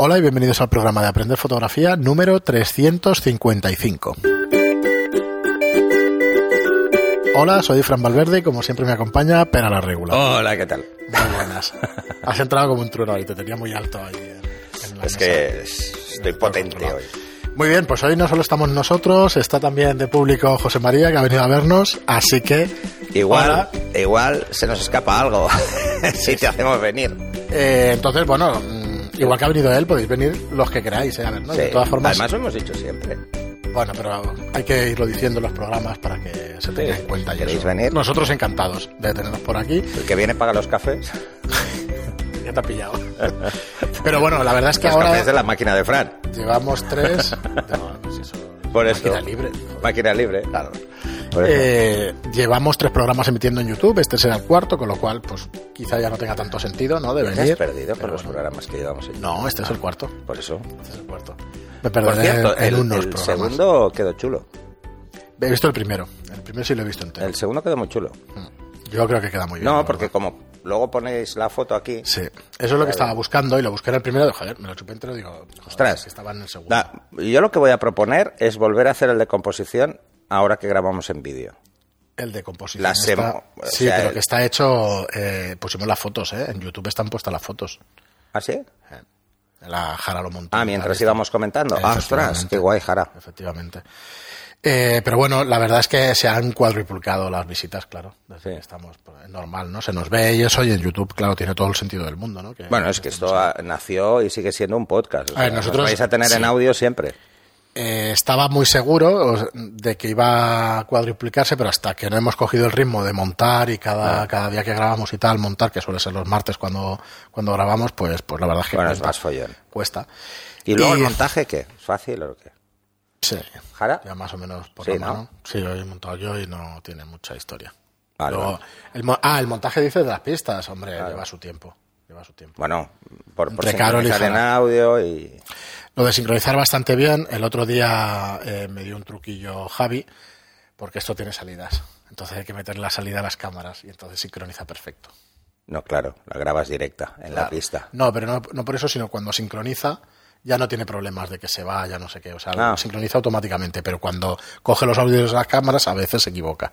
Hola y bienvenidos al programa de Aprender Fotografía número 355. Hola, soy Fran Valverde y como siempre me acompaña Pera la Regula. Hola, ¿qué tal? Muy buenas. Has entrado como un trueno ahí, te tenía muy alto ahí. En, en la Es mesa. que es- estoy potente hoy. Muy bien, pues hoy no solo estamos nosotros, está también de público José María que ha venido a vernos, así que Igual, Hola. igual se nos escapa algo si te hacemos venir. Eh, entonces, bueno, igual que ha venido él, podéis venir los que queráis, eh, a ver, ¿no? Sí. De todas formas, Además lo hemos dicho siempre. bueno, pero hay que irlo diciendo en los programas para que se tenga Sí, en cuenta. y ¿queréis eso. venir? Nosotros encantados de tenernos por aquí. El que viene paga los cafés. Ya te ha pillado. pero bueno, la verdad es que Los ahora cafés de la máquina de Fran. llevamos tres. No, eso- Por eso. Máquina libre. Máquina libre. Claro. Eh, llevamos tres programas emitiendo en YouTube, este será el cuarto, con lo cual, pues quizá ya no tenga tanto sentido, ¿no? De ¿Te has venir. perdido por los bueno. programas que llevamos ahí? No, este es el cuarto. Por eso. Este es el cuarto. Me Por cierto, en el, unos el programas. segundo quedó chulo. He visto el primero. El primero sí lo he visto entero. El segundo quedó muy chulo. Yo creo que queda muy bien. No, porque como luego ponéis la foto aquí. Sí, eso es lo que estaba buscando y lo busqué en el primero. de joder, me lo chupé entero y digo, joder, Ostras. es que estaba en el segundo. Da, yo lo que voy a proponer es volver a hacer el de composición ahora que grabamos en vídeo. El de composición. Las está- o sí, sea, pero el- que está hecho. Eh, pusimos las fotos, ¿eh? En YouTube están puestas las fotos. ¿Ah, sí? La Jara lo montó. Ah, mientras La íbamos comentando. Ah, ostras, qué guay, Jara. Efectivamente. Eh, pero bueno, la verdad es que se han cuadriplicado las visitas, claro. Desde Sí. que estamos, pues, es normal, ¿no? Se nos ve y eso, y en YouTube, claro, tiene todo el sentido del mundo, ¿no? Que- Bueno, es que esto nació y sigue siendo un podcast. O A ver, sea, nosotros- nos vais a tener en audio siempre. Eh, estaba muy seguro de que iba a cuadruplicarse, pero hasta que no hemos cogido el ritmo de montar y cada, Ah. cada día que grabamos y tal, montar, que suele ser los martes cuando, cuando grabamos, pues, pues la verdad es que Bueno, es cuesta, más follón. cuesta. ¿Y luego el montaje qué? ¿Es fácil o qué? Sí, ¿Jara? ya más o menos por Sí, la ¿no? mano. Sí, lo he montado yo y no tiene mucha historia. Vale, Luego, vale. el ah, el montaje dice de las pistas, hombre, lleva su tiempo. Lleva su tiempo. Bueno, por, por en audio y... Lo de sincronizar bastante bien. El otro día eh, me dio un truquillo Javi, porque esto tiene salidas. Entonces hay que meter la salida a las cámaras y entonces sincroniza perfecto. No, claro, la grabas directa en la pista. No, pero no, no por eso, sino cuando sincroniza ya no tiene problemas de que se vaya, no sé qué. O sea, Ah. sincroniza automáticamente, pero cuando coge los audios de las cámaras a veces se equivoca.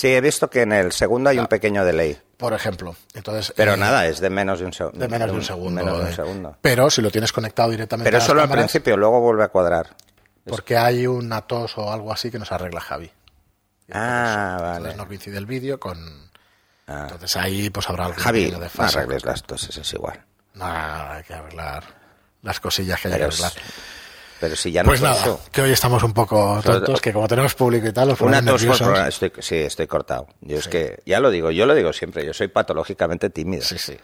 Sí, he visto que en el segundo hay un pequeño delay. Por ejemplo. Entonces, Pero eh, nada, es de menos de un segundo. de menos de un segundo. Menos de un eh. segundo. Pero si lo tienes conectado directamente Pero a las solo al cámaras, principio, luego vuelve a cuadrar. porque hay una tos o algo así que nos arregla Javi. Ah, entonces vale. no coincide el vídeo con... Ah. Entonces ahí pues habrá algún Javi, pequeño no desfase. arregles las toses, es igual. No, hay que arreglar las cosillas que hay que arreglar. Pero si ya no Pues nada, eso. que hoy estamos un poco tontos, que como tenemos público y tal, los Una tos por programa. Estoy, sí, estoy cortado. Yo es que, ya lo digo, yo lo digo siempre, yo soy patológicamente tímido. Sí, sí.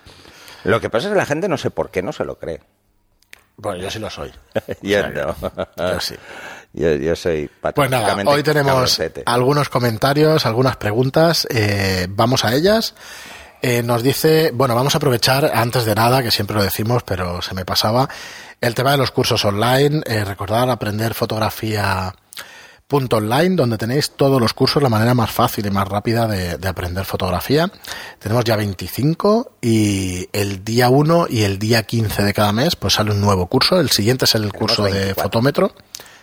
Lo que pasa es que la gente no sé por qué no se lo cree. Bueno, yo sí lo soy. Yo O sea, no. Yo sí. Yo, yo soy Pues nada, hoy tenemos cabroncete. algunos comentarios, algunas preguntas. eh, vamos a ellas. Eh, nos dice, bueno, vamos a aprovechar antes de nada, que siempre lo decimos, pero se me pasaba, el tema de los cursos online. Eh, recordar aprender fotografía punto online donde tenéis todos los cursos la manera más fácil y más rápida de, de aprender fotografía tenemos ya 25 y el día 1 y el día 15 de cada mes pues sale un nuevo curso el siguiente es el curso de 24. fotómetro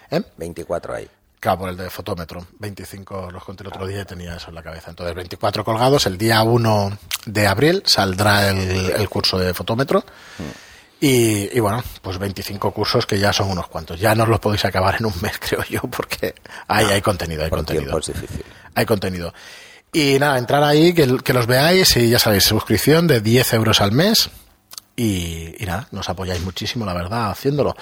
¿Eh? 24 ahí. Claro, por el de fotómetro. 25 los conté el otro día y tenía eso en la cabeza. Entonces, 24 colgados. El día 1 de abril saldrá el, el curso de fotómetro. Y, y bueno, pues 25 cursos que ya son unos cuantos. Ya no os los podéis acabar en un mes, creo yo, porque ahí hay contenido, hay Por contenido. es difícil. Hay contenido. Y nada, entrar ahí, que, que los veáis y ya sabéis, suscripción de 10 euros al mes. Y, y nada, nos apoyáis muchísimo, la verdad, haciéndolo.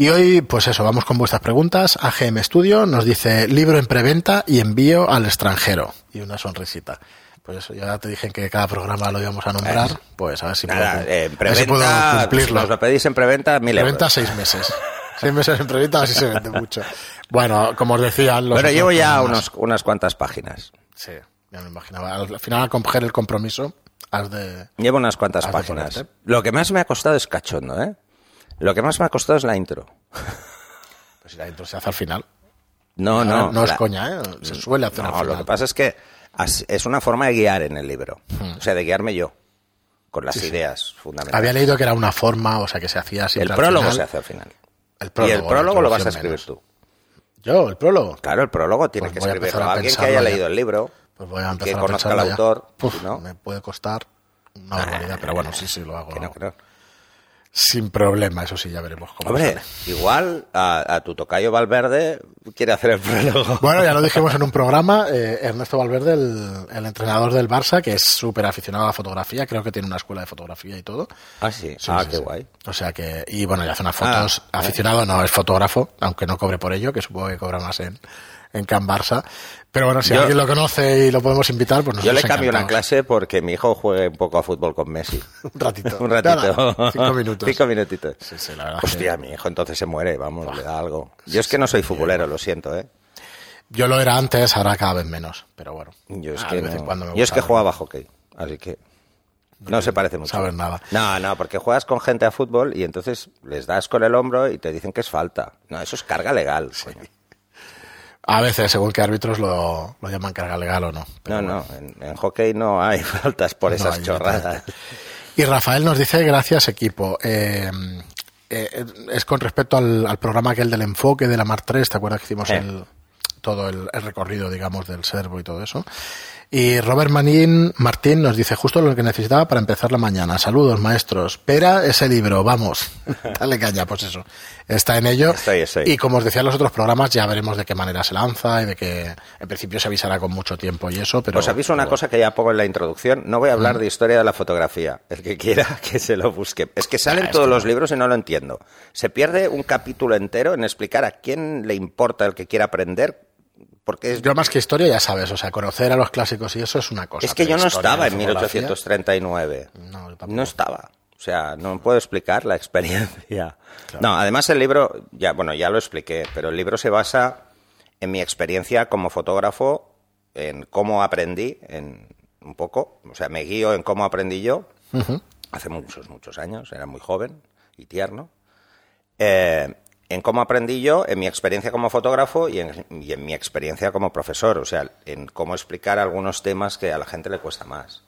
Y hoy, pues eso, vamos con vuestras preguntas. AGM Studio nos dice libro en preventa y envío al extranjero. Y una sonrisita. Pues eso, ya te dije que cada programa lo íbamos a nombrar. Pues a ver si Nada, puedo, eh, a ver si puedo preventa, si cumplirlo. nos lo pedís en preventa, mil Preventa euros. seis meses. seis meses en preventa, así se vende mucho. Bueno, como os decía, los Pero llevo ya unos, unas cuantas páginas. Sí, ya me imaginaba. Al final, al coger el compromiso, has de... Llevo unas cuantas páginas. Lo que más me ha costado es cachondo, ¿eh? Lo que más me ha costado es la intro. Pues si la intro se hace al final. No, no. No es la- coña, ¿eh? Se suele hacer al No, final. lo que pasa es que es una forma de guiar en el libro. Hmm. O sea, de guiarme yo. con las ideas fundamentales. Había leído que era una forma, o sea, que se hacía el siempre al prólogo final. se hace al final. El y el prólogo lo vas a escribir menos. tú. ¿Yo? ¿El prólogo? Claro, el prólogo tienes Pues que escribirlo. a Alguien que haya ya. leído el libro, Pues voy a que empezar a conozca al autor. Me puede costar una barbaridad, pero bueno, sí, sí, lo hago. Que no, que no. Sin problema, eso sí, ya veremos cómo Hombre, sale. igual a, a tu tocayo Valverde quiere hacer el prólogo. Bueno, ya lo dijimos en un programa, eh, Ernesto Valverde, el, el entrenador del Barça, que es súper aficionado a la fotografía, creo que tiene una escuela de fotografía y todo. Ah, sí. Sí, ah, sí, qué sí. guay. O sea que, y bueno, ya hace unas fotos. Ah, aficionado no es fotógrafo, aunque no cobre por ello, que supongo que cobra más en, en Can Barça. Pero bueno, si Yo- alguien lo conoce y lo podemos invitar, pues Yo nosotros le cambio una encantados. clase porque mi hijo juegue un poco a fútbol con Messi. Un ratito. un ratito. Nada, cinco minutos. Cinco minutitos. Sí, sí, la verdad Hostia, que- mi hijo entonces se muere, vamos, le da algo. Yo es que no soy futbolero, lo siento, ¿eh? Yo lo era antes, ahora cada vez menos, pero bueno. Yo es Ah, que, no- me yo es que jugaba hockey, así que no se parece mucho. saber nada. No, no, porque juegas con gente a fútbol y entonces les das con el hombro y te dicen que es falta. No, eso es carga legal. coño. A veces, según qué árbitros lo, lo llaman carga legal o no. pero No, bueno. no, en, en hockey no hay faltas por No esas chorradas. Y Rafael nos dice, gracias equipo. Eh, eh, es con respecto al, al programa aquel del enfoque de la Mar 3, ¿te acuerdas que hicimos el, todo el, el recorrido, digamos, del servo y todo eso? Y Robert Manín Martín nos dice justo lo que necesitaba para empezar la mañana. Saludos, maestros. Pera ese libro, vamos. Dale caña, pues eso. Está en ello. Estoy, estoy. Y como os decía en los otros programas, ya veremos de qué manera se lanza y de que en principio se avisará con mucho tiempo y eso, pero... Os aviso una pero- cosa que ya pongo en la introducción. No voy a hablar de historia de la fotografía. El que quiera que se lo busque. Es que salen Ah, todos que los libros y no lo entiendo. Se pierde un capítulo entero en explicar a quién le importa el que quiera aprender. Porque es, Yo más que historia, ya sabes, o sea, conocer a los clásicos y eso es una cosa. es que yo no estaba en fotografía, 1839. No. No estaba. O sea, no puedo explicar la experiencia. No, además el libro, ya, bueno, ya lo expliqué, pero el libro se basa en mi experiencia como fotógrafo, en cómo aprendí, en un poco, o sea, me guío en cómo aprendí yo, hace muchos, muchos años, era muy joven y tierno, eh, en cómo aprendí yo, en mi experiencia como fotógrafo y en, y en mi experiencia como profesor, o sea, en cómo explicar algunos temas que a la gente le cuesta más.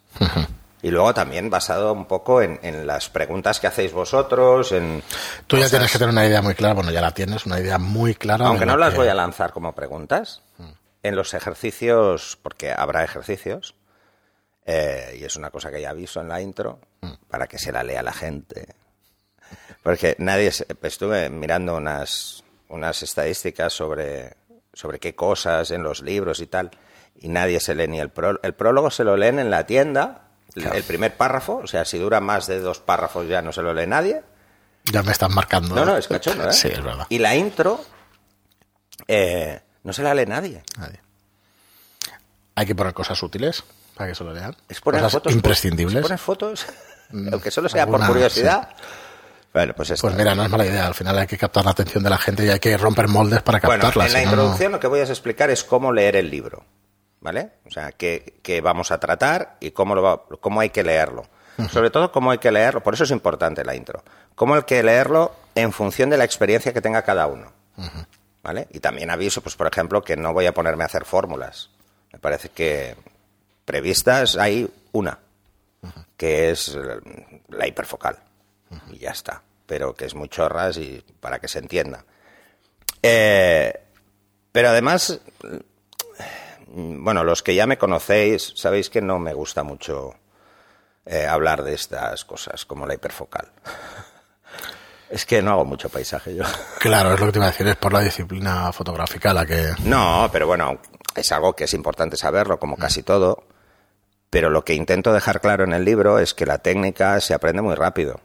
Y luego también basado un poco en, en las preguntas que hacéis vosotros, en Tú ya cosas- tienes que tener una idea muy clara, bueno, ya la tienes, una idea muy clara. aunque no las que- voy a lanzar como preguntas, en los ejercicios, porque habrá ejercicios, eh, y es una cosa que ya aviso en la intro, para que se la lea la gente. Porque nadie, estuve mirando unas, unas estadísticas sobre, sobre qué cosas en los libros y tal, y nadie se lee ni el prólogo. El prólogo se lo leen en la tienda, el- el primer párrafo, o sea, si dura más de dos párrafos ya no se lo lee nadie. Ya me están marcando. No, no, es cachondo, ¿eh? Sí, es verdad. Y la intro eh, no se la lee nadie. Nadie. Hay que poner cosas útiles para que se lo lean. Es poner cosas fotos. imprescindibles. Es poner fotos, aunque solo sea por curiosidad. Bueno, pues esto. Pues mira, no es mala idea. Al final hay que captar la atención de la gente y hay que romper moldes para Bueno, captarla. en la no, introducción lo que voy a explicar es cómo leer el libro, ¿vale? O sea, qué, qué vamos a tratar y cómo, lo va- cómo hay que leerlo. Sobre todo cómo hay que leerlo, por eso es importante la intro. Cómo hay que leerlo en función de la experiencia que tenga cada uno, ¿vale? Y también aviso, pues por ejemplo, que no voy a ponerme a hacer fórmulas. Me parece que previstas hay una, que es la hiperfocal. Y ya está. Pero que es muy chorras y para que se entienda. Eh, pero además, mm, bueno, los que ya me conocéis, sabéis que no me gusta mucho eh, hablar de estas cosas, como la hiperfocal. es que no hago mucho paisaje yo. Claro, es lo que te iba a decir, es por la disciplina fotográfica la que... No, pero bueno, es algo que es importante saberlo, como casi todo. Pero lo que intento dejar claro en el libro es que la técnica se aprende muy rápido.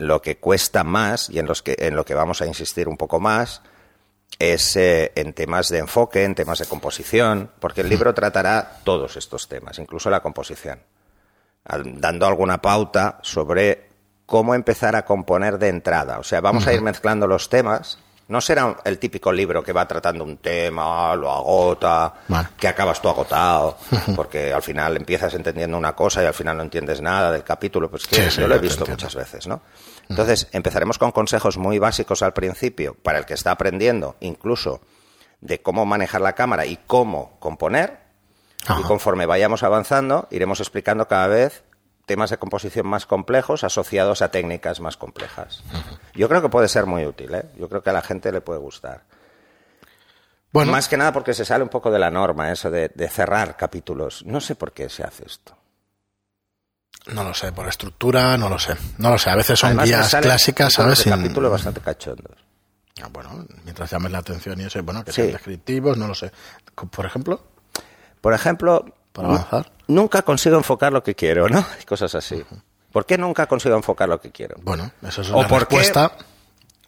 Lo que cuesta más y en, los que, en lo que vamos a insistir un poco más es eh, en temas de enfoque, en temas de composición, porque el libro tratará todos estos temas, incluso la composición, dando alguna pauta sobre cómo empezar a componer de entrada. O sea, vamos a ir mezclando los temas. No será el típico libro que va tratando un tema, lo agota, Vale. que acabas tú agotado, porque al final empiezas entendiendo una cosa y al final no entiendes nada del capítulo. Pues que Sí, sí, yo lo he visto entiendo. muchas veces, ¿no? Entonces, empezaremos con consejos muy básicos al principio para el que está aprendiendo, incluso de cómo manejar la cámara y cómo componer. Ajá. Y conforme vayamos avanzando, iremos explicando cada vez temas de composición más complejos asociados a técnicas más complejas. Yo creo que puede ser muy útil, ¿eh? Yo creo que a la gente le puede gustar. Bueno, Más que nada porque se sale un poco de la norma eso de, de cerrar capítulos. No sé por qué se hace esto. no lo sé, por estructura, no lo sé. No lo sé, a veces son Además, guías clásicas, ¿sabes? Sin- capítulos bastante cachondos. Ah, bueno, mientras llames la atención y eso, bueno, que Sí. sean descriptivos, no lo sé. Por ejemplo, Por ejemplo, para avanzar. Nunca consigo enfocar lo que quiero, ¿no? Y cosas así. ¿Por qué nunca consigo enfocar lo que quiero? Bueno, eso es ¿O una por qué- respuesta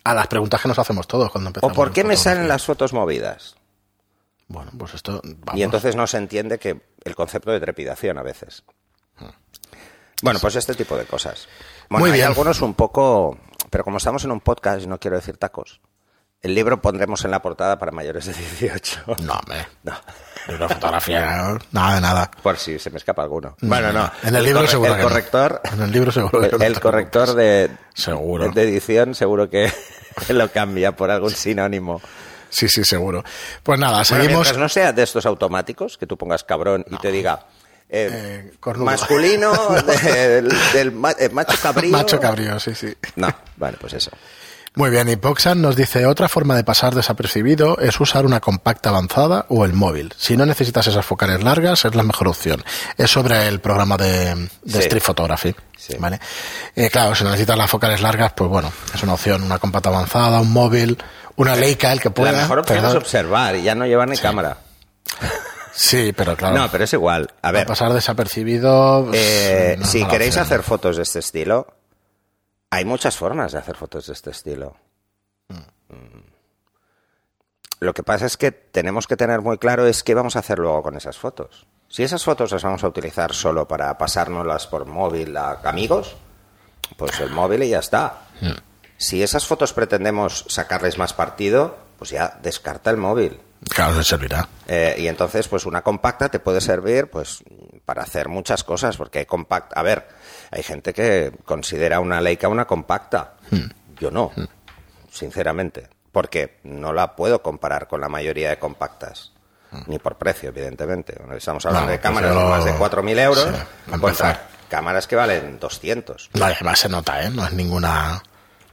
a las preguntas que nos hacemos todos cuando ¿O empezamos. por qué me salen las fotos movidas? Bueno, pues esto. Vamos. Y entonces no se entiende que el concepto de trepidación a veces. Bueno, pues este tipo de cosas. Bueno, Muy hay bien. algunos un poco, pero como estamos en un podcast y no quiero decir tacos, el libro pondremos en la portada para mayores de 18. No, hombre. No, De fotografía, ¿no? nada de nada. por si se me escapa alguno. Bueno, no. En el libro corre- seguro el que no. corrector, En el libro seguro que el, no el corrector de, Seguro. de edición seguro que lo cambia por algún sinónimo. Sí, sí, seguro. Pues nada, Bueno, seguimos. no sea de estos automáticos, que tú pongas cabrón y te diga eh, Eh, masculino del, del eh, macho cabrío. Macho cabrío, sí, sí. No, vale, pues eso. Muy bien, y Poxan nos dice, otra forma de pasar desapercibido es usar una compacta avanzada o el móvil. Si no necesitas esas focales largas, es la mejor opción. Es sobre el programa de, de Sí. Street Photography. Sí. ¿vale? Eh, claro, si necesitas las focales largas, pues bueno, es una opción, una compacta avanzada, un móvil, una Leica, el que pueda. la mejor opción perdón. es observar y ya no llevar ni cámara. Sí, pero claro, No, pero es igual. A ver, pasar desapercibido... eh, no si queréis opción. hacer fotos de este estilo, hay muchas formas de hacer fotos de este estilo. Mm. Lo que pasa es que tenemos que tener muy claro es qué vamos a hacer luego con esas fotos. Si esas fotos las vamos a utilizar solo para pasárnoslas por móvil a amigos, pues el móvil y ya está. Si esas fotos pretendemos sacarles más partido, pues ya descarta el móvil. Claro, se servirá. Eh, y entonces, pues una compacta te puede servir, pues, para hacer muchas cosas, porque hay compacta. A ver, hay gente que considera una Leica una compacta. Yo no, sinceramente, porque no la puedo comparar con la mayoría de compactas. Ni por precio, evidentemente. Estamos hablando No, de cámaras de más de 4.000 euros Sí, contra cámaras que valen 200. No, y además se nota, ¿eh? No es ninguna...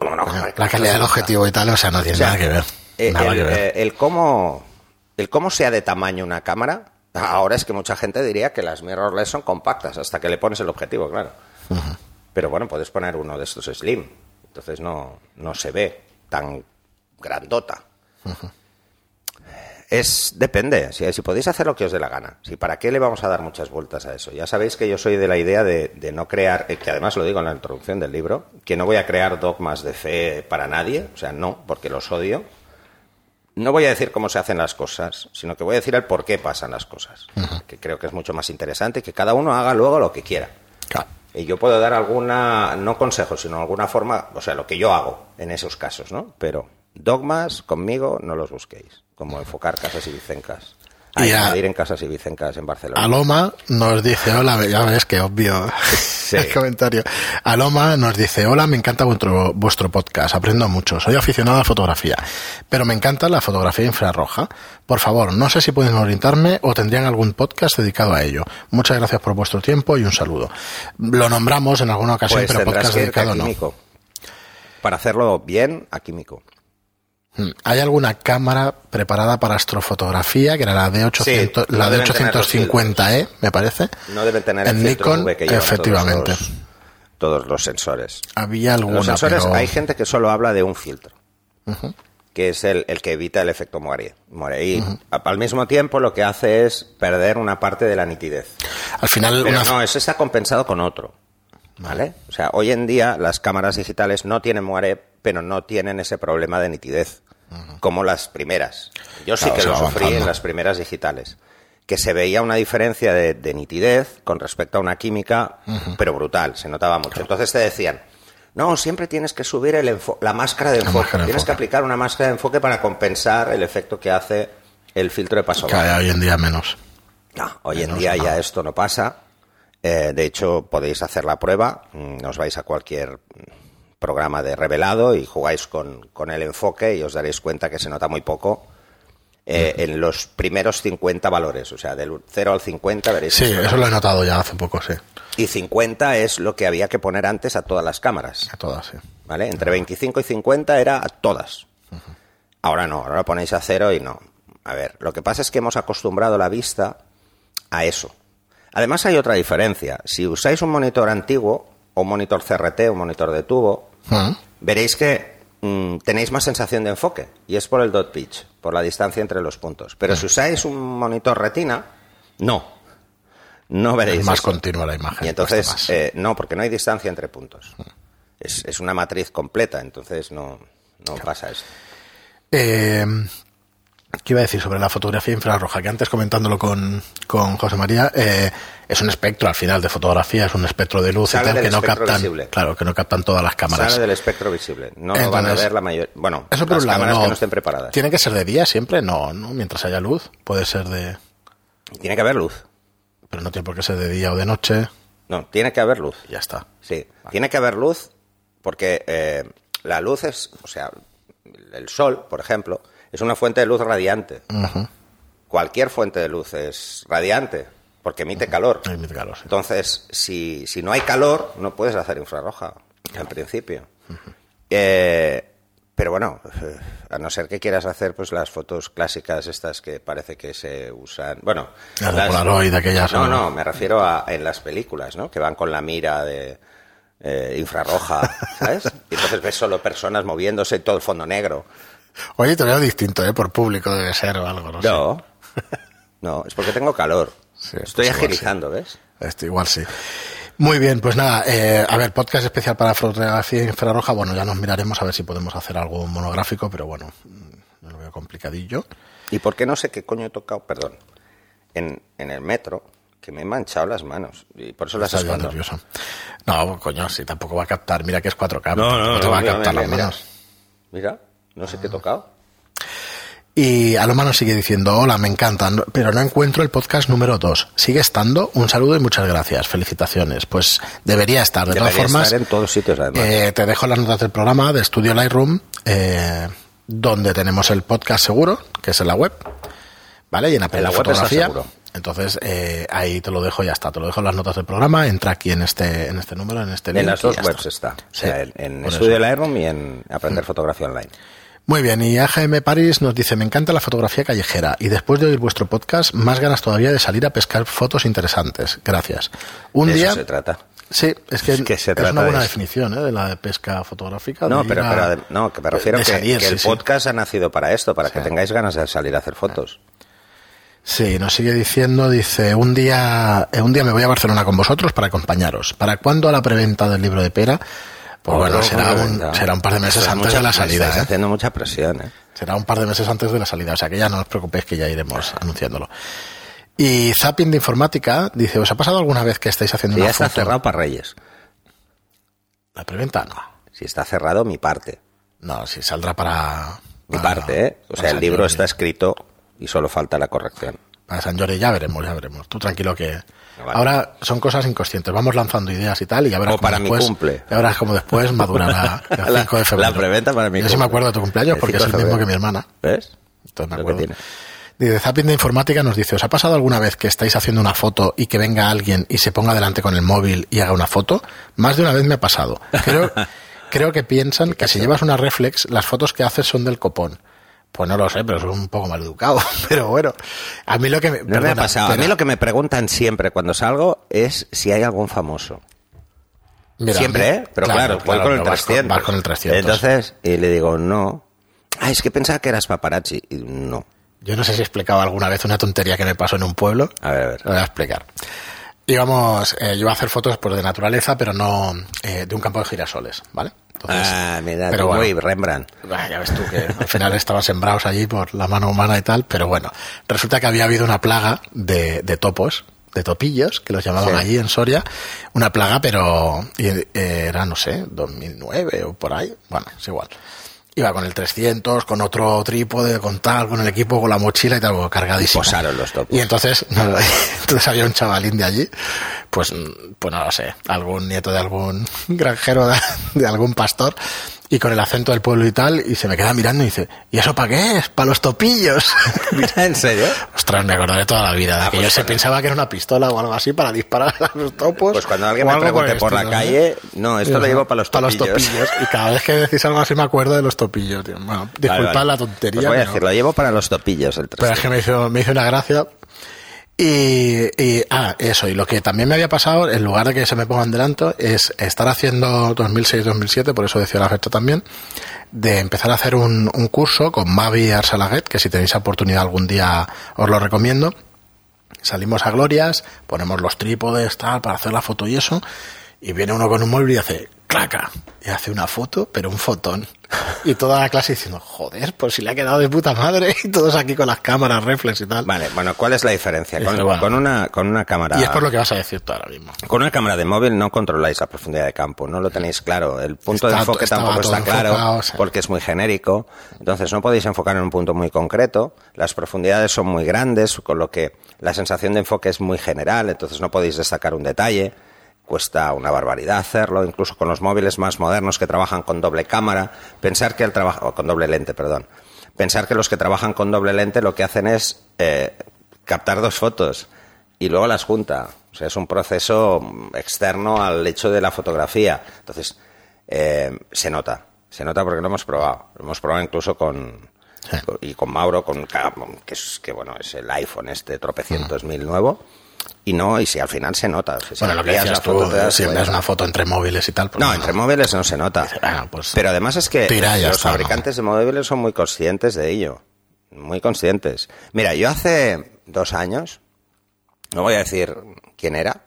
No, no, la calidad del objetivo y tal, o sea, no tiene O sea, nada que ver. eh, nada el, que ver. eh, el cómo, el cómo sea de tamaño una cámara, ahora es que mucha gente diría que las mirrorless son compactas hasta que le pones el objetivo, claro. Pero bueno, puedes poner uno de estos slim, entonces no, no se ve tan grandota. Es depende, si, si podéis hacer lo que os dé la gana. Si para qué le vamos a dar muchas vueltas a eso. Ya sabéis que yo soy de la idea de, de no crear, eh, que además lo digo en la introducción del libro, que no voy a crear dogmas de fe para nadie, o sea, no, porque los odio. No voy a decir cómo se hacen las cosas, sino que voy a decir el por qué pasan las cosas, que creo que es mucho más interesante y que cada uno haga luego lo que quiera. Y yo puedo dar alguna, no consejo, sino alguna forma, o sea, lo que yo hago en esos casos, ¿no? Pero dogmas conmigo no los busquéis, como enfocar casas y vicencas. Y Hay a- en casas y vicencas en Barcelona. Aloma nos dice, hola, ya ves que obvio el comentario. Aloma nos dice, hola, me encanta vuestro, vuestro podcast, aprendo mucho, soy aficionado a fotografía, pero me encanta la fotografía infrarroja. Por favor, no sé si pueden orientarme o tendrían algún podcast dedicado a ello. Muchas gracias por vuestro tiempo y un saludo. Lo nombramos en alguna ocasión, Pues pero podcast a dedicado no. Para hacerlo bien, a Químico. Mm. ¿Hay alguna cámara preparada para astrofotografía, que era la de 800, Sí, la no de deben tener los 850E, me parece? No deben tener En el Nikon, que efectivamente. Todos, los, todos los sensores. Había alguna, Los sensores, pero... hay gente que solo habla de un filtro, que es el, el que evita el efecto Moiré. Moiré. Y a- al mismo tiempo lo que hace es perder una parte de la nitidez. Al final, Pero una- no, ese está compensado con otro. ¿Vale? O sea, hoy en día las cámaras digitales no tienen Moiré, pero no tienen ese problema de nitidez, como las primeras. Yo sí que lo sufrí en las primeras digitales. Que se veía una diferencia de, de nitidez con respecto a una química, pero brutal, se notaba mucho. Entonces te decían, no, siempre tienes que subir el la máscara de enfoque. máscara de tienes que aplicar una máscara de enfoque para compensar el efecto que hace el filtro de paso que hay hoy en día menos. No, hoy en día ya esto no pasa. Eh, de hecho, podéis hacer la prueba. Mm, Os vais a cualquier programa de revelado y jugáis con, con el enfoque y os daréis cuenta que se nota muy poco eh, en los primeros 50 valores, o sea, del 0 al 50 veréis. Sí, eso lo he notado ya hace poco, sí. Y 50 es lo que había que poner antes a todas las cámaras. A todas, sí. ¿Vale? Entre 25 y 50 era a todas. Ahora no, ahora lo ponéis a cero y no. A ver, lo que pasa es que hemos acostumbrado la vista a eso. Además hay otra diferencia. Si usáis un monitor antiguo, o un monitor CRT, un monitor de tubo, Ah, veréis que mm, tenéis más sensación de enfoque. Y es por el dot pitch, por la distancia entre los puntos. Pero si usáis un monitor retina, no. No veréis Es más eso. continua la imagen. Y entonces, eh, no, porque no hay distancia entre puntos. Es, es una matriz completa, entonces no, no pasa esto. Eh, ¿Qué iba a decir sobre la fotografía infrarroja? Que antes comentándolo con, con José María, eh, es un espectro al final de fotografía, es un espectro de luz y tal que no captan, visible. claro, que no captan todas las cámaras. Sale del espectro visible. No lo van a ver la mayoría. Bueno, Eso por las un lado, cámaras no, que no estén preparadas. ¿Tiene que ser de día siempre? No, no, mientras haya luz, puede ser de... Tiene que haber luz. Pero no tiene por qué ser de día o de noche, No, tiene que haber luz. ya está. Sí, tiene que haber luz porque eh, la luz es, o sea, el sol, por ejemplo, es una fuente de luz radiante. Cualquier fuente de luz es radiante porque emite calor. Claro, sí. Entonces, si, si no hay calor, no puedes hacer infrarroja, en principio. Eh, pero bueno, a no ser que quieras hacer pues las fotos clásicas estas que parece que se usan, bueno, Las de Polaroid, aquellas, No, no, me refiero a en las películas, ¿no? Que van con la mira de eh, infrarroja, ¿sabes? Y entonces ves solo personas moviéndose y todo el fondo negro. Oye, te veo distinto, ¿eh? Por público debe ser o algo, no, sé. No, no, es porque tengo calor. Sí, Estoy pues igual agilizando, ¿ves? Este, igual sí. Muy bien, pues nada, eh, a ver, podcast especial para fotografía infrarroja, bueno, ya nos miraremos a ver si podemos hacer algo monográfico, pero bueno, mm, lo veo complicadillo. ¿Y por qué no sé qué coño he tocado? Perdón. En, en el metro, que me he manchado las manos. Y por eso las Estás escondo. nervioso. No, coño, si tampoco va a captar, mira que es 4K, No, no, te no, va a captar mira, las mira. manos. Mira, no sé qué he tocado. Y Aloma nos sigue diciendo, hola, me encantan, pero no encuentro el podcast número 2. ¿Sigue estando? Un saludo y muchas gracias. Felicitaciones. Pues debería estar. De Debería todas formas, estar en todos sitios, además. eh, te dejo las notas del programa de Studio Lightroom, eh, donde tenemos el podcast seguro, que es en la web, ¿vale? Y en Apple En la de web está fotografía. seguro. Entonces, eh, ahí te lo dejo y ya está. Te lo dejo en las notas del programa. Entra aquí en este, en este número, en este link. en las y dos webs está. O Sí, sea, en, Estudio. Lightroom y en Aprender Fotografía Online. Muy bien, y AGM Paris nos dice, me encanta la fotografía callejera y después de oír vuestro podcast, más ganas todavía de salir a pescar fotos interesantes. Gracias. Un De día... eso se trata. Sí, es que Es que se es trata una buena de definición ¿eh? de la de pesca fotográfica. No, pero, a- pero no, que me refiero de que, salir, que el sí, podcast ha nacido para esto, para que Sí. tengáis ganas de salir a hacer fotos. Sí, nos sigue diciendo, dice, un día, eh, un día me voy a Barcelona con vosotros para acompañaros. ¿Para cuándo la preventa del libro de Pera? Pues bueno, será un, complemento. será un par de meses antes mucha- de la salida. estáis ¿eh? haciendo mucha presión, ¿eh? Será un par de meses antes de la salida, o sea que ya no os preocupéis que ya iremos anunciándolo. Y Zapping de Informática dice, ¿os ha pasado alguna vez que estáis haciendo ya una está foto? cerrado para Reyes. La preventa no. Si está cerrado, mi parte. No, si saldrá para... Mi para- parte, ¿eh? O sea, el libro Jordi. está escrito y solo falta la corrección. Para San Jordi ya veremos, ya veremos. Tú tranquilo que... Vale. Ahora son cosas inconscientes. Vamos lanzando ideas y tal y ya verás O para cómo mi después, cumple. Ya verás cómo después madurará el 5 La- de febrero. la preventa para mi Yo sí me acuerdo de tu cumpleaños porque es 5 el de mismo que mi hermana. ¿Ves? Entonces me acuerdo. Dice, Zapping de Informática nos dice, ¿os ha pasado alguna vez que estáis haciendo una foto y que venga alguien y se ponga delante con el móvil y haga una foto? Más de una vez me ha pasado. Creo, creo que piensan que si llevas una reflex, las fotos que haces son del copón. Pues no lo sé, pero soy un poco mal educado. Pero bueno, a mí lo que me... No me perdona, ha pasado. A mí lo que me preguntan siempre cuando salgo es si hay algún famoso. Mira, siempre, ¿eh? Pero claro, voy con el pero vas 300. vas con el 300. Entonces, y le digo, no. Ah, es que pensaba que eras paparazzi. Y no. Yo no sé si he explicado alguna vez una tontería que me pasó en un pueblo. A ver, a ver. Lo voy a explicar. Íbamos, eh, yo iba a hacer fotos pues, de naturaleza, pero no eh, de un campo de girasoles, ¿vale? Entonces, ah, mira, pero bueno. Rembrandt. Ah, ya ves tú que al final estaban sembrados allí por la mano humana y tal, pero bueno, resulta que había habido una plaga de, de topos, de topillos, que los llamaban Sí. allí en Soria, una plaga, pero eh, era, no sé, 2009 o por ahí, bueno, es igual. Iba con el 300, con otro trípode, con tal, con el equipo, con la mochila y tal, cargadísimo. Posaron los topos. Y entonces, no, entonces había un chavalín de allí, pues, pues no lo sé, algún nieto de algún granjero, de, de algún pastor, y con el acento del pueblo y tal, y se me queda mirando y dice, ¿y eso para qué es? ¿Para los topillos? ¿En serio? Ostras, me acordaré toda la vida de Ah, que pues yo se pensaba que era una pistola o algo así para disparar a los topos. Pues cuando alguien me pregunte el por la calle, no, esto lo llevo para los Para los topillos. topillos. Y cada vez que decís algo así me acuerdo de los topillos, tío. Bueno, disculpad Vale, vale. la tontería. Pues voy a decir, lo llevo para los topillos el pero es que me hizo, me hizo una gracia. Y, y, ah, eso, y lo que también me había pasado, en lugar de que se me pongan delante, es estar haciendo 2006-2007, por eso decía la fecha también, de empezar a hacer un, un curso con Mavi Arsalaguet, que si tenéis oportunidad algún día os lo recomiendo. Salimos a Glorias, ponemos los trípodes, tal, para hacer la foto y eso, y viene uno con un móvil y hace claca, y hace una foto, pero un fotón. Y toda la clase diciendo, joder, pues si le ha quedado de puta madre, y todos aquí con las cámaras, reflex y tal. Vale, bueno, ¿cuál es la diferencia? Con, Dice, bueno. con una, con una cámara... Y es por lo que vas a decir tú ahora mismo. Con una cámara de móvil no controláis la profundidad de campo, no lo tenéis claro. El punto de enfoque tampoco está claro enfocado, porque es muy genérico. Entonces no podéis enfocar en un punto muy concreto. Las profundidades son muy grandes, con lo que la sensación de enfoque es muy general, entonces no podéis destacar un detalle. Cuesta una barbaridad hacerlo, incluso con los móviles más modernos que trabajan con doble cámara. Pensar que el trabajo, con doble lente, perdón. Pensar que los que trabajan con doble lente lo que hacen es eh, captar dos fotos y luego las junta. O sea, es un proceso externo al hecho de la fotografía. Entonces, eh, se nota. Se nota porque lo hemos probado. Lo hemos probado incluso con... Sí. con- Y con Mauro, con que es, que bueno, es el iPhone este tropecientos mil nuevo. Y no, y si al final se nota. si Bueno, lo que decías la tú, foto, te das si envías una foto entre móviles y tal, pues No, entre móviles no se nota. Ah, pues Pero además es que los está, ¿no? fabricantes de móviles son muy conscientes de ello. Muy conscientes. Mira, yo hace dos años, no voy a decir quién era,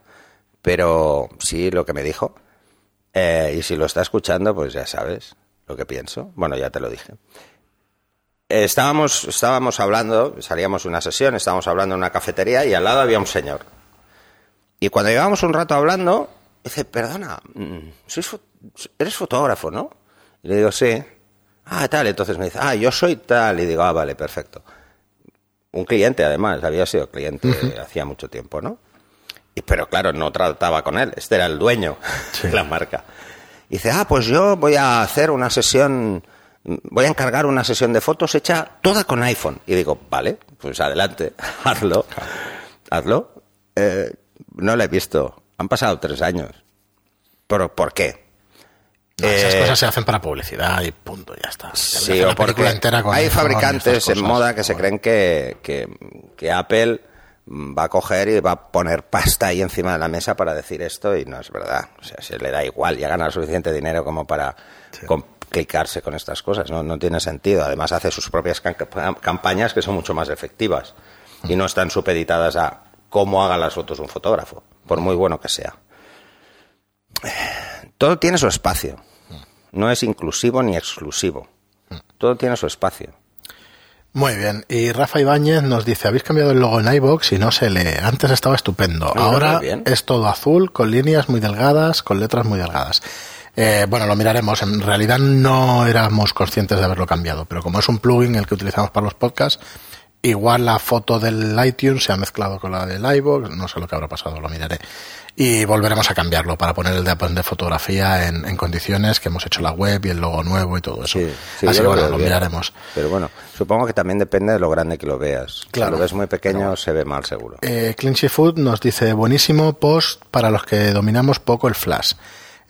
pero sí lo que me dijo. Eh, y si lo está escuchando, pues ya sabes lo que pienso. Bueno, ya te lo dije. Estábamos, estábamos hablando, salíamos de una sesión, estábamos hablando en una cafetería y al lado había un señor. Y cuando llevábamos un rato hablando, dice, perdona, mm, sois fo- eres fotógrafo, ¿no? Y le digo, sí. Ah, tal. Entonces me dice, ah, yo soy tal. Y digo, ah, vale, perfecto. Un cliente, además, había sido cliente hacía mucho tiempo, ¿no? Y, pero claro, no trataba con él, este era el dueño de la marca. Y dice, ah, pues yo voy a hacer una sesión, voy a encargar una sesión de fotos hecha toda con iPhone. Y digo, vale, pues adelante, hazlo, hazlo. Eh, no la he visto, han pasado tres años. ¿Pero por qué? No, esas Eh, cosas se hacen para publicidad y punto, ya está. Sí, o porque entera con hay fabricantes en moda que se creen que, que, que Apple va a coger y va a poner pasta ahí encima de la mesa para decir esto y no es verdad. O sea, se le da igual, ya gana suficiente dinero como para complicarse con estas cosas. No, no tiene sentido. Además hace sus propias campañas que son mucho más efectivas y no están supeditadas a cómo haga las fotos un fotógrafo, por muy bueno que sea. Todo tiene su espacio. No es inclusivo ni exclusivo. Todo tiene su espacio. Muy bien. Y Rafa Ibáñez nos dice, habéis cambiado el logo en iBox y no se lee. Antes estaba estupendo. Ahora es todo azul, con líneas muy delgadas, con letras muy delgadas. Eh, bueno, lo miraremos. En realidad no éramos conscientes de haberlo cambiado, pero como es un plugin el que utilizamos para los podcasts, igual la foto del iTunes se ha mezclado con la del iBox, no sé lo que habrá pasado, lo miraré. Y volveremos a cambiarlo para poner el de, de fotografía en, en condiciones que hemos hecho la web y el logo nuevo y todo eso. Sí, sí, Así que bueno, lo bien. miraremos. Pero bueno, supongo que también depende de lo grande que lo veas. Claro. Si lo ves muy pequeño, se ve mal seguro. Eh, Clinchy Food nos dice, buenísimo post para los que dominamos poco el flash.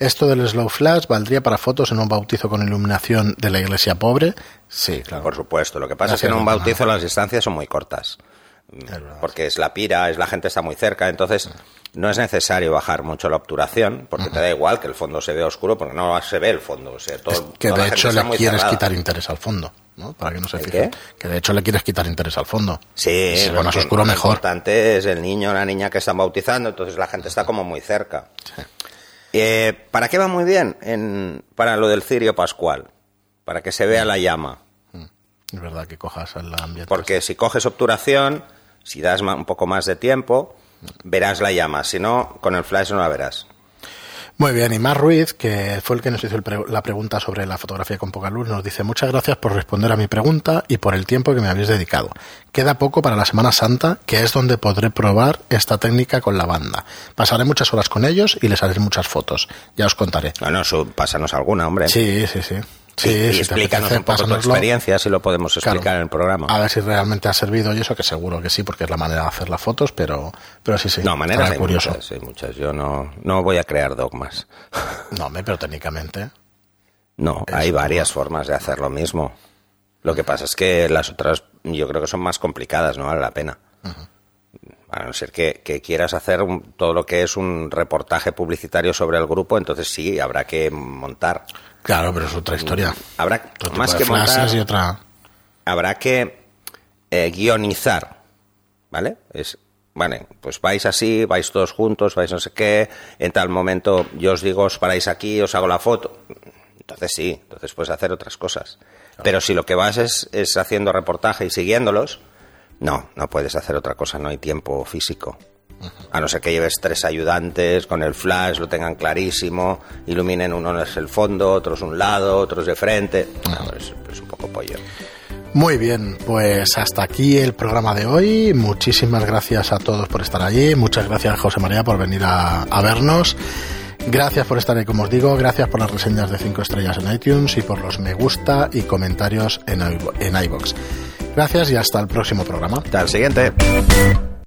¿Esto del slow flash valdría para fotos en un bautizo con iluminación de la iglesia pobre? Sí, claro. Por supuesto. Lo que pasa es que en un bautizo las distancias son muy cortas. Porque es la pira, es la gente está muy cerca, entonces no es necesario bajar mucho la obturación, porque te da igual que el fondo se vea oscuro, porque no se ve el fondo. O sea, todo, Es que toda de hecho le quieres cerrada. quitar interés al fondo, ¿no? Para que no se ¿El fije. qué? Que de hecho le quieres quitar interés al fondo. Sí, Si lo lo más oscuro lo mejor. importante es el niño o la niña que están bautizando, entonces la gente está como muy cerca. Eh, ¿Para qué va muy bien? En- para lo del cirio pascual, para que se vea la llama. Es verdad que cojas el ambiente. Porque si coges obturación, si das un poco más de tiempo, verás la llama. Si no, con el flash no la verás. Muy bien, y Mar Ruiz, que fue el que nos hizo el pre- la pregunta sobre la fotografía con poca luz, nos dice muchas gracias por responder a mi pregunta y por el tiempo que me habéis dedicado. Queda poco para la Semana Santa, que es donde podré probar esta técnica con la banda. Pasaré muchas horas con ellos y les haré muchas fotos. Ya os contaré. Bueno, su- pásanos alguna, hombre. Sí, sí, sí. Sí, y, si explícanos apetece, un poco tu experiencia, si lo podemos explicar Claro. en el programa. A ver si realmente ha servido y eso, que seguro que sí, porque es la manera de hacer las fotos, pero, pero sí, sí. no, maneras hay curioso. muchas, hay muchas. Yo no, no voy a crear dogmas. No, pero técnicamente. No, hay varias formas de hacer lo mismo. Lo que pasa es que las otras yo creo que son más complicadas, no vale la pena. A no ser que, que quieras hacer un- todo lo que es un reportaje publicitario sobre el grupo, entonces sí, habrá que montar. Claro, pero es otra historia. Habrá tipo más de que montar, y otra. habrá que eh, guionizar, ¿vale? Es, vale, pues vais así, vais todos juntos, vais no sé qué, en tal momento yo os digo, os paráis aquí, os hago la foto. Entonces sí, entonces puedes hacer otras cosas. Pero si lo que vas es, es haciendo reportaje y siguiéndolos, no, no puedes hacer otra cosa, no hay tiempo físico. A no ser que lleves tres ayudantes con el flash, lo tengan clarísimo, iluminen uno es el fondo, otros un lado, otros de frente. No, es, es un poco pollo. Muy bien, pues hasta aquí el programa de hoy. Muchísimas gracias a todos por estar allí. Muchas gracias, José María, por venir a, a vernos. Gracias por estar ahí, como os digo. Gracias por las reseñas de 5 estrellas en iTunes y por los me gusta y comentarios en, en iVoox. Gracias y hasta el próximo programa. Hasta el siguiente.